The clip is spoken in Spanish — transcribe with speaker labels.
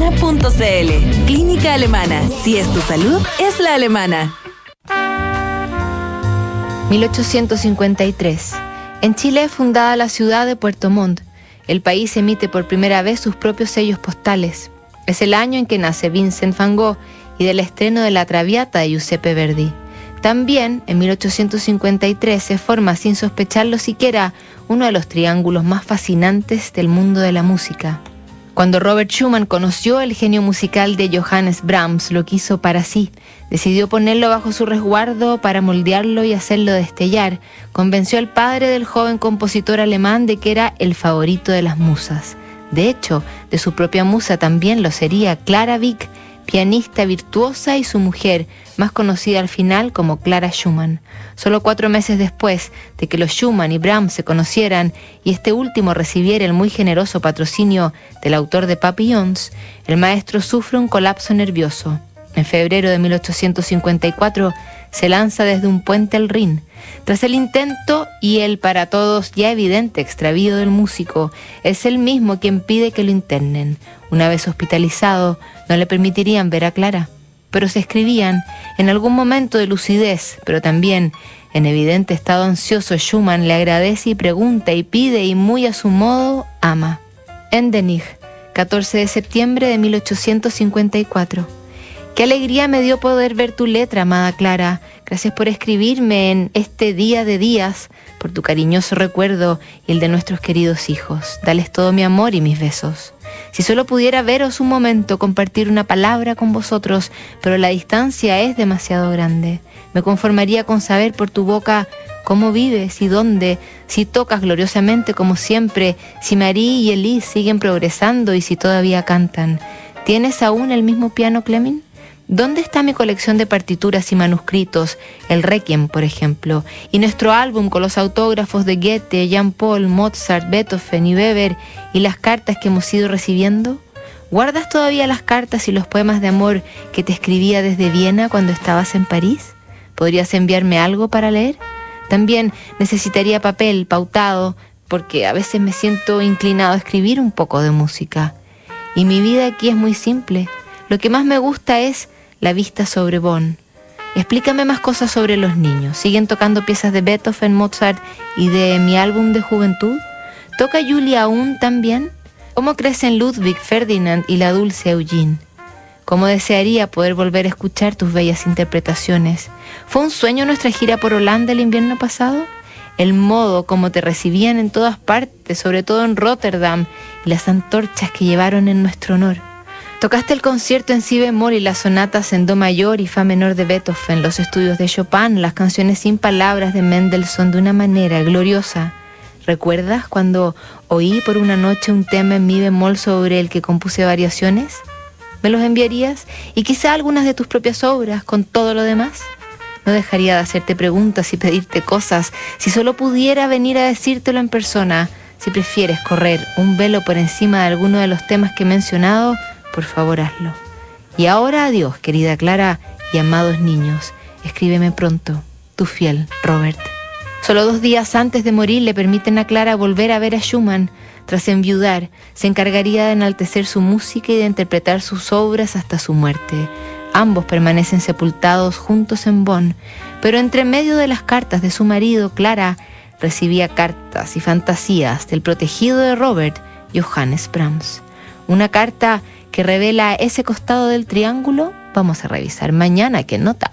Speaker 1: Clínica Clínica Alemana. Si es tu salud, es la alemana.
Speaker 2: 1853. En Chile es fundada la ciudad de Puerto Montt. El país emite por primera vez sus propios sellos postales. Es el año en que nace Vincent van Gogh y del estreno de La Traviata de Giuseppe Verdi. También, en 1853, se forma, sin sospecharlo siquiera, uno de los triángulos más fascinantes del mundo de la música. Cuando Robert Schumann conoció el genio musical de Johannes Brahms, lo quiso para sí. Decidió ponerlo bajo su resguardo para moldearlo y hacerlo destellar. Convenció al padre del joven compositor alemán de que era el favorito de las musas. De hecho, de su propia musa también lo sería Clara Wieck, pianista virtuosa y su mujer, más conocida al final como Clara Schumann. Solo cuatro meses después de que los Schumann y Brahms se conocieran y este último recibiera el muy generoso patrocinio del autor de Papillons, el maestro sufre un colapso nervioso. En febrero de 1854 se lanza desde un puente al Rin. Tras el intento y el para todos ya evidente extravío del músico, es el mismo quien pide que lo internen. Una vez hospitalizado, no le permitirían ver a Clara, pero se escribían en algún momento de lucidez, pero también en evidente estado ansioso, Schumann le agradece y pregunta y pide y muy a su modo ama. Endenich, 14 de septiembre de 1854. Qué alegría me dio poder ver tu letra, amada Clara. Gracias por escribirme en este día de días, por tu cariñoso recuerdo y el de nuestros queridos hijos. Dales todo mi amor y mis besos. Si solo pudiera veros un momento, compartir una palabra con vosotros, pero la distancia es demasiado grande. Me conformaría con saber por tu boca cómo vives y dónde, si tocas gloriosamente como siempre, si Marie y Elise siguen progresando y si todavía cantan. ¿Tienes aún el mismo piano, Clemin? ¿Dónde está mi colección de partituras y manuscritos, el Requiem, por ejemplo, y nuestro álbum con los autógrafos de Goethe, Jean Paul, Mozart, Beethoven y Weber y las cartas que hemos ido recibiendo? ¿Guardas todavía las cartas y los poemas de amor que te escribía desde Viena cuando estabas en París? ¿Podrías enviarme algo para leer? También necesitaría papel pautado, porque a veces me siento inclinado a escribir un poco de música. Y mi vida aquí es muy simple. Lo que más me gusta es la vista sobre Bonn. Explícame más cosas sobre los niños. ¿Siguen tocando piezas de Beethoven, Mozart y de mi álbum de juventud? ¿Toca Julia aún también? ¿Cómo crecen Ludwig, Ferdinand y la dulce Eugene? ¿Cómo desearía poder volver a escuchar tus bellas interpretaciones? ¿Fue un sueño nuestra gira por Holanda el invierno pasado? El modo como te recibían en todas partes, sobre todo en Rotterdam, y las antorchas que llevaron en nuestro honor. Tocaste el concierto en si bemol y las sonatas en do mayor y fa menor de Beethoven, los estudios de Chopin, las canciones sin palabras de Mendelssohn de una manera gloriosa. ¿Recuerdas cuando oí por una noche un tema en mi bemol sobre el que compuse variaciones? ¿Me los enviarías? Y quizá algunas de tus propias obras con todo lo demás. No dejaría de hacerte preguntas y pedirte cosas si solo pudiera venir a decírtelo en persona. Si prefieres correr un velo por encima de alguno de los temas que he mencionado, por favor hazlo. Y ahora adiós, querida Clara y amados niños. Escríbeme pronto, tu fiel Robert. Solo dos días antes de morir le permiten a Clara volver a ver a Schumann. Tras enviudar, se encargaría de enaltecer su música y de interpretar sus obras hasta su muerte. Ambos permanecen sepultados juntos en Bonn, pero entre medio de las cartas de su marido, Clara recibía cartas y fantasías del protegido de Robert, Johannes Brahms. Una carta que revela ese costado del triángulo, vamos a revisar mañana qué nota.